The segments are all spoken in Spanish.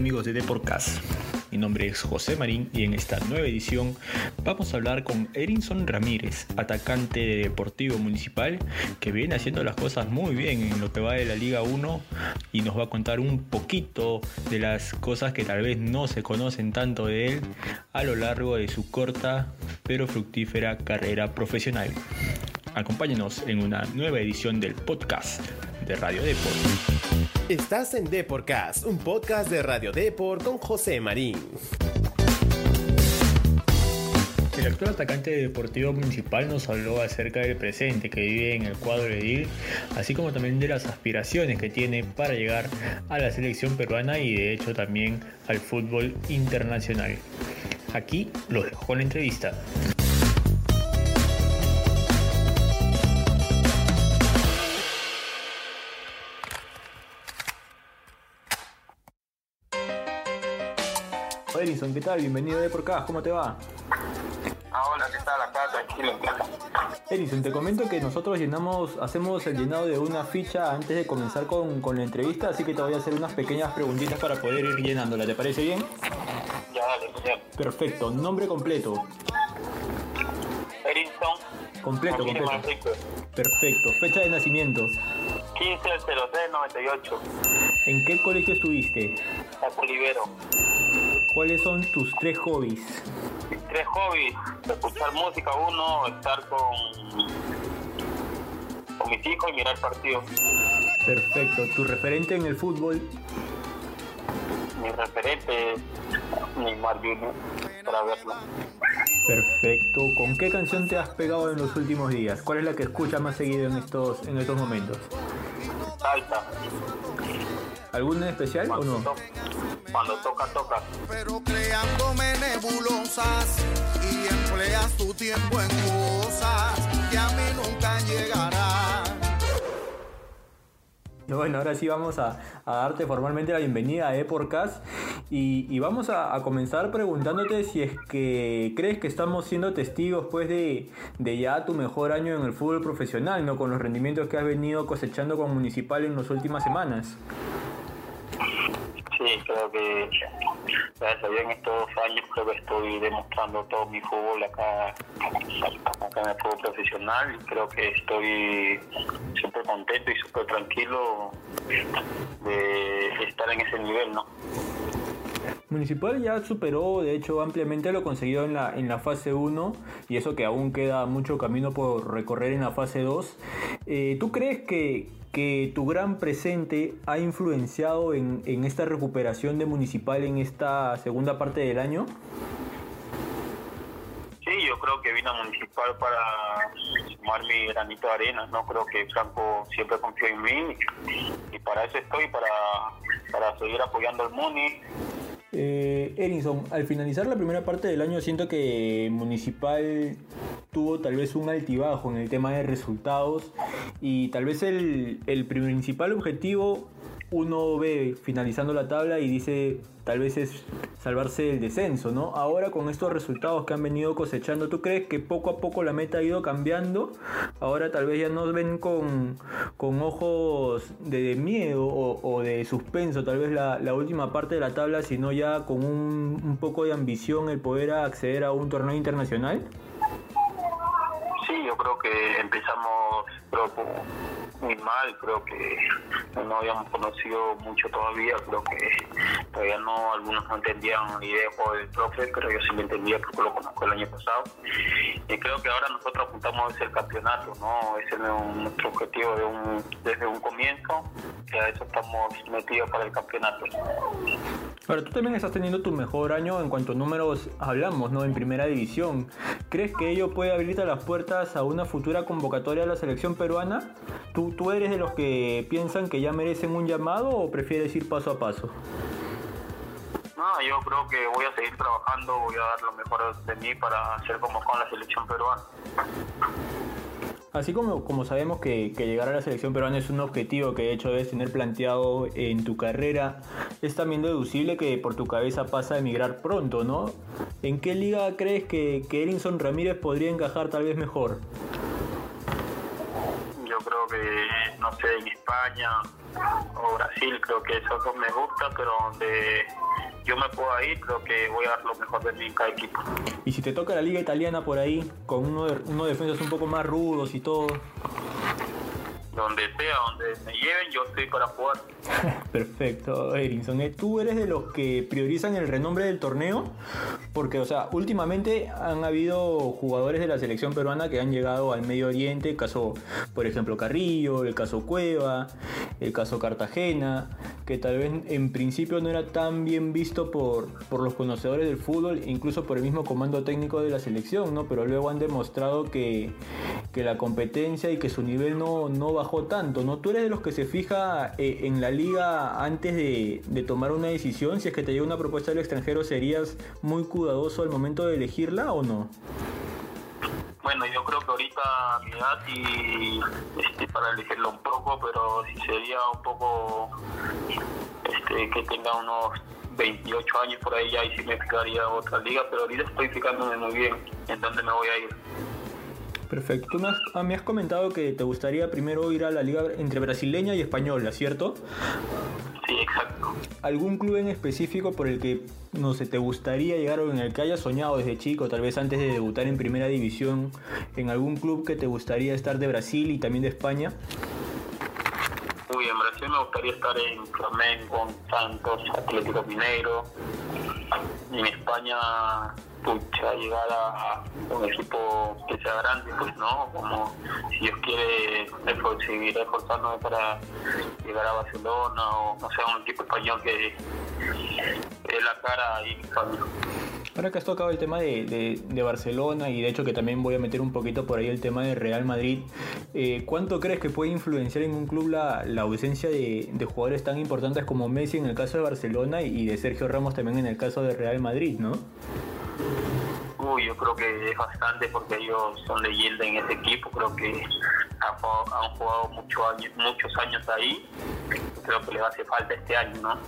amigos de Deporcast? Mi nombre es José Marín y en esta nueva edición vamos a hablar con Erinson Ramírez, atacante de Deportivo Municipal, que viene haciendo las cosas muy bien en lo que va de la Liga 1 y nos va a contar un poquito de las cosas que tal vez no se conocen tanto de él a lo largo de su corta pero fructífera carrera profesional. Acompáñenos en una nueva edición del podcast de Radio Deport. Estás en Deportcast, un podcast de Radio Deport con José Marín. El actual atacante de Deportivo Municipal nos habló acerca del presente que vive en el cuadro de DIL, así como también de las aspiraciones que tiene para llegar a la selección peruana y de hecho también al fútbol internacional. Aquí los dejo con la entrevista. Edison, ¿qué tal? Bienvenido de por acá, ¿cómo te va? Ah, hola, ¿qué tal? Acá, tranquilo. Edison, te comento que nosotros llenamos, hacemos el llenado de una ficha antes de comenzar con, con la entrevista, así que te voy a hacer unas pequeñas preguntitas para poder ir llenándola, ¿te parece bien? Ya, dale, bien. Perfecto, nombre completo. Edison. Completo, completo. Perfecto, fecha de nacimiento. 15 03 98. ¿En qué colegio estuviste? A Olivero. ¿Cuáles son tus tres hobbies? Tres hobbies. Escuchar música, uno, estar con, con mis hijos y mirar partidos. Perfecto, tu referente en el fútbol. Mi referente es Neymar Junior, para verlo. Perfecto, ¿con qué canción te has pegado en los últimos días? ¿Cuál es la que escuchas más seguido en estos, en estos momentos? Salta. ¿Alguna en especial o no? Cuando toca, toca. pero creándome nebulosas y empleas tu tiempo en cosas que a mí nunca llegarán. Bueno, ahora sí vamos a, a darte formalmente la bienvenida a Eporcast y, y vamos a, a comenzar preguntándote si es que crees que estamos siendo testigos pues de, de ya tu mejor año en el fútbol profesional, ¿no? Con los rendimientos que has venido cosechando con Municipal en las últimas semanas. Sí, creo que gracias a en estos años creo que estoy demostrando todo mi fútbol acá, acá en el fútbol profesional y creo que estoy súper contento y súper tranquilo de estar en ese nivel, ¿no? Municipal ya superó, de hecho, ampliamente lo conseguido en la, en la fase 1 y eso que aún queda mucho camino por recorrer en la fase 2. Eh, ¿Tú crees que, que tu gran presente ha influenciado en, en esta recuperación de Municipal en esta segunda parte del año? Sí, yo creo que vino a Municipal para sumar mi granito de arena, ¿no? Creo que Franco siempre confió en mí y para eso estoy, para, para seguir apoyando al Muni. Erinson, al finalizar la primera parte del año siento que Municipal tuvo tal vez un altibajo en el tema de resultados y tal vez el, el principal objetivo uno ve finalizando la tabla y dice tal vez es salvarse del descenso, ¿no? Ahora con estos resultados que han venido cosechando, ¿tú crees que poco a poco la meta ha ido cambiando? Ahora tal vez ya nos ven con, con ojos de, de miedo o, de suspenso, tal vez la, la última parte de la tabla, sino ya con un, poco de ambición el poder acceder a un torneo internacional. Sí, yo creo que empezamos muy mal, creo que no habíamos conocido mucho todavía, creo que todavía no, algunos no entendían la idea del profe, pero yo sí lo entendía porque lo conozco el año pasado. Y creo que ahora nosotros apuntamos hacia el campeonato, ¿no? Ese es nuestro objetivo de un, desde un comienzo, que a eso estamos metidos para el campeonato. Ahora, tú también estás teniendo tu mejor año en cuanto a números hablamos, ¿no? En primera división. ¿Crees que ello puede abrirte las puertas a una futura convocatoria a la selección peruana? ¿Tú, ¿Tú eres de los que piensan que ya merecen un llamado o prefieres ir paso a paso? No, yo creo que voy a seguir trabajando, voy a dar lo mejor de mí para ser como con la selección peruana. Así como, como sabemos que, que llegar a la selección peruana es un objetivo que de hecho debes tener planteado en tu carrera, es también deducible que por tu cabeza pasa a emigrar pronto, ¿no? ¿En qué liga crees que, que Erinson Ramírez podría encajar tal vez mejor? Yo creo que, no sé, en España o Brasil, creo que esos dos me gusta, pero donde yo me pueda ir, creo que voy a dar lo mejor de mí cada equipo. Y si te toca la liga italiana por ahí, con uno de, uno de un poco más rudos y todo. Donde sea, donde me lleven, yo estoy para jugar. Perfecto, Erinson. Eh, ¿Tú eres de los que priorizan el renombre del torneo? Porque, o sea, últimamente han habido jugadores de la selección peruana que han llegado al Medio Oriente, el caso, por ejemplo, Carrillo, el caso Cueva, el caso Cartagena, que tal vez en principio no era tan bien visto por, por los conocedores del fútbol, incluso por el mismo comando técnico de la selección, ¿no? Pero luego han demostrado que, que la competencia y que su nivel no, no bajó tanto, ¿no? ¿Tú eres de los que se fija eh, en la liga antes de, de, tomar una decisión? Si es que te llega una propuesta del extranjero, ¿serías muy cuidadoso al momento de elegirla o no? Bueno, yo creo que ahorita mi edad y este, para elegirlo un poco, pero si sería un poco este, que tenga unos 28 años por ahí ya y sí me fijaría otra liga, pero ahorita estoy fijándome muy bien en dónde me voy a ir. Perfecto. Tú me has, ah, me has, comentado que te gustaría primero ir a la liga entre brasileña y española, ¿cierto? Sí, exacto. ¿Algún club en específico por el que, no sé, te gustaría llegar o en el que hayas soñado desde chico, tal vez antes de debutar en primera división, en algún club que te gustaría estar de Brasil y también de España? Uy, en Brasil me gustaría estar en Flamengo, Santos, Atlético Mineiro. En España pucha, llegar a un equipo que sea grande, pues no, como si Dios quiere seguir esforzándome para llegar a Barcelona o no sea un equipo español que es la cara en España. Ahora que has tocado el tema de, de, de, Barcelona y de hecho que también voy a meter un poquito por ahí el tema de Real Madrid, eh, ¿cuánto crees que puede influenciar en un club la, la ausencia de, de, jugadores tan importantes como Messi en el caso de Barcelona y de Sergio Ramos también en el caso de Real Madrid, ¿no? Uy, yo creo que es bastante porque ellos son leyenda en ese equipo, creo que han jugado, han jugado muchos años ahí, creo que les hace falta este año, ¿no?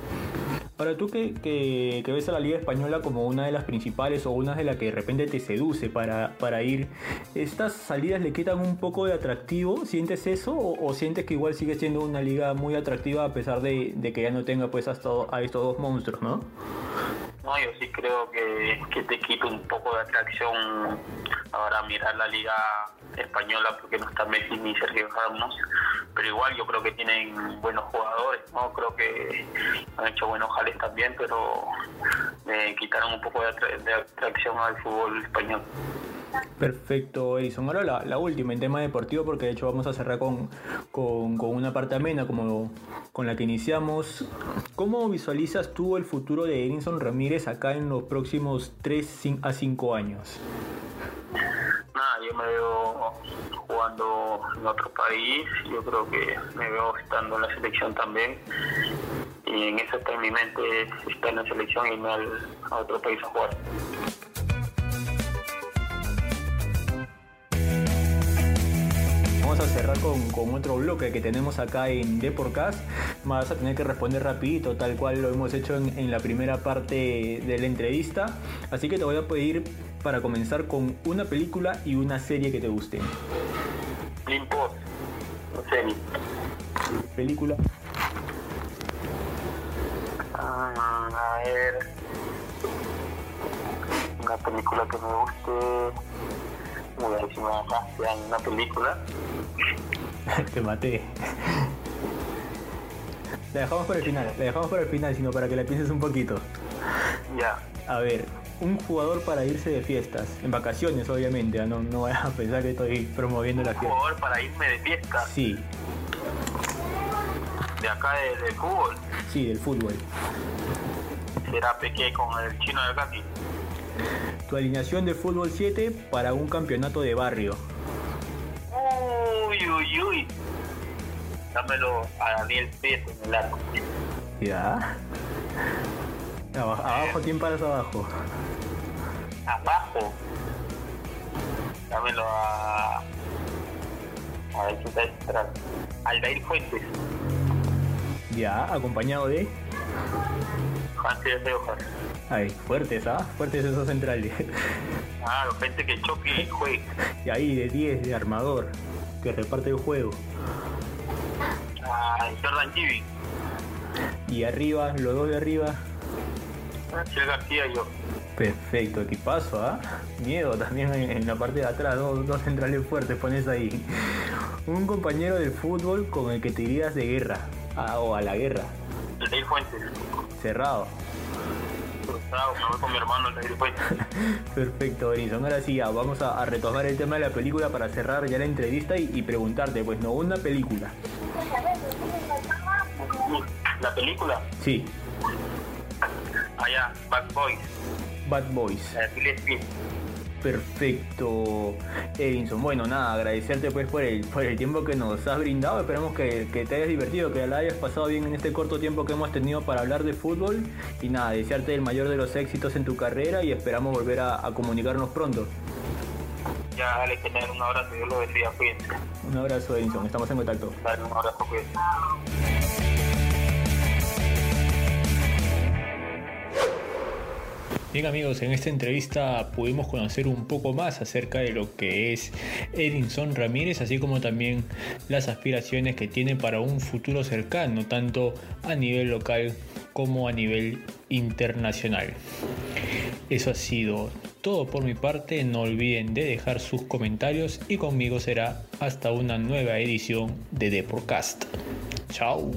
Ahora, tú que, ves a la Liga Española como una de las principales o una de las que de repente te seduce para, ir, ¿estas salidas le quitan un poco de atractivo? ¿Sientes eso? ¿O, sientes que igual sigue siendo una liga muy atractiva a pesar de, que ya no tenga pues hasta a estos dos monstruos, ¿no? Yo sí creo que, te quita un poco de atracción ahora mirar la liga española porque no está Messi ni Sergio Ramos, pero igual yo creo que tienen buenos jugadores, no creo que han hecho buenos jales también, pero me quitaron un poco de, atra de atracción al fútbol español. Perfecto, Edison. Ahora la, la, última en tema deportivo, porque de hecho vamos a cerrar con, con, con, una parte amena como con la que iniciamos. ¿Cómo visualizas tú el futuro de Edison Ramírez acá en los próximos 3 a 5 años? Nada, yo me veo jugando en otro país, yo creo que me veo estando en la selección también. Y en eso está en mi mente, estar en la selección y irme a otro país a jugar. Vamos a cerrar con, con, otro bloque que tenemos acá en Deporcast. Vas a tener que responder rapidito, tal cual lo hemos hecho en, en, la primera parte de la entrevista. Así que te voy a pedir para comenzar con una película y una serie que te. Import, serie. Película. Ah, a ver. Una película que me guste. Voy a decir una, una película. Te maté. La dejamos para el final, la dejamos para el final, sino para que la pienses un poquito. Ya. A ver, un jugador para irse de fiestas, en vacaciones obviamente, no, no vayas a pensar que estoy promoviendo la fiesta. ¿Un jugador para irme de fiesta? Sí. ¿De acá de, de fútbol? Sí, del fútbol. ¿Será Peque con el chino del Gatti? Tu alineación de fútbol 7 para un campeonato de barrio. Uy, uy, uy. Dámelo a Daniel Prieto en el arco. Ya. Abajo, abajo ¿quién paras abajo? Abajo. Dámelo a. A ver central. Aldair Fuentes. Ya, acompañado de. Hojas. Ay, fuertes, ¿ah? Fuertes esos centrales. Claro, gente que choque y juegue. Y ahí de 10 de armador, que reparte el juego. Ah, Jordan Chibi. Y arriba, los dos de arriba. Ciel García y yo. Perfecto, equipazo, ¿ah? Miedo también en, en la parte de atrás, dos, dos centrales fuertes pones ahí. Un compañero del fútbol con el que te irías de guerra, a- o a la guerra, Aldair Fuentes. cerrado. Bravo, me voy con mi hermano Aldair Fuentes. Perfecto, Edison. Ahora sí, ya, vamos a, a retomar el tema de la película para cerrar ya la entrevista y, y preguntarte, pues no, una película. La película, Sí, allá, Bad Boys, Bad Boys. Smith. Perfecto, Edinson. Bueno, nada, agradecerte pues por el, por el tiempo que nos has brindado. Esperamos que, que te hayas divertido, que la hayas pasado bien en este corto tiempo que hemos tenido para hablar de fútbol. Y nada, desearte el mayor de los éxitos en tu carrera y esperamos volver a, a comunicarnos pronto. Ya, dale, tener un abrazo, Dios lo bendiga, cuídense. Un abrazo, Edinson. Estamos en contacto. Dale, un abrazo, cuídense. Bien amigos, en esta entrevista pudimos conocer un poco más acerca de lo que es Edinson Ramírez, así como también las aspiraciones que tiene para un futuro cercano, tanto a nivel local como a nivel internacional. Eso ha sido todo por mi parte, no olviden de dejar sus comentarios y conmigo será hasta una nueva edición de The Podcast. Chao.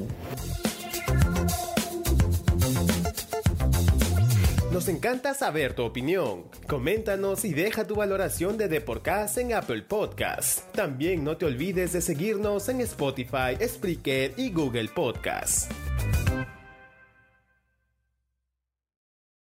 Nos encanta saber tu opinión. Coméntanos y deja tu valoración de The Podcast en Apple Podcast. También no te olvides de seguirnos en Spotify, Spreaker y Google Podcast.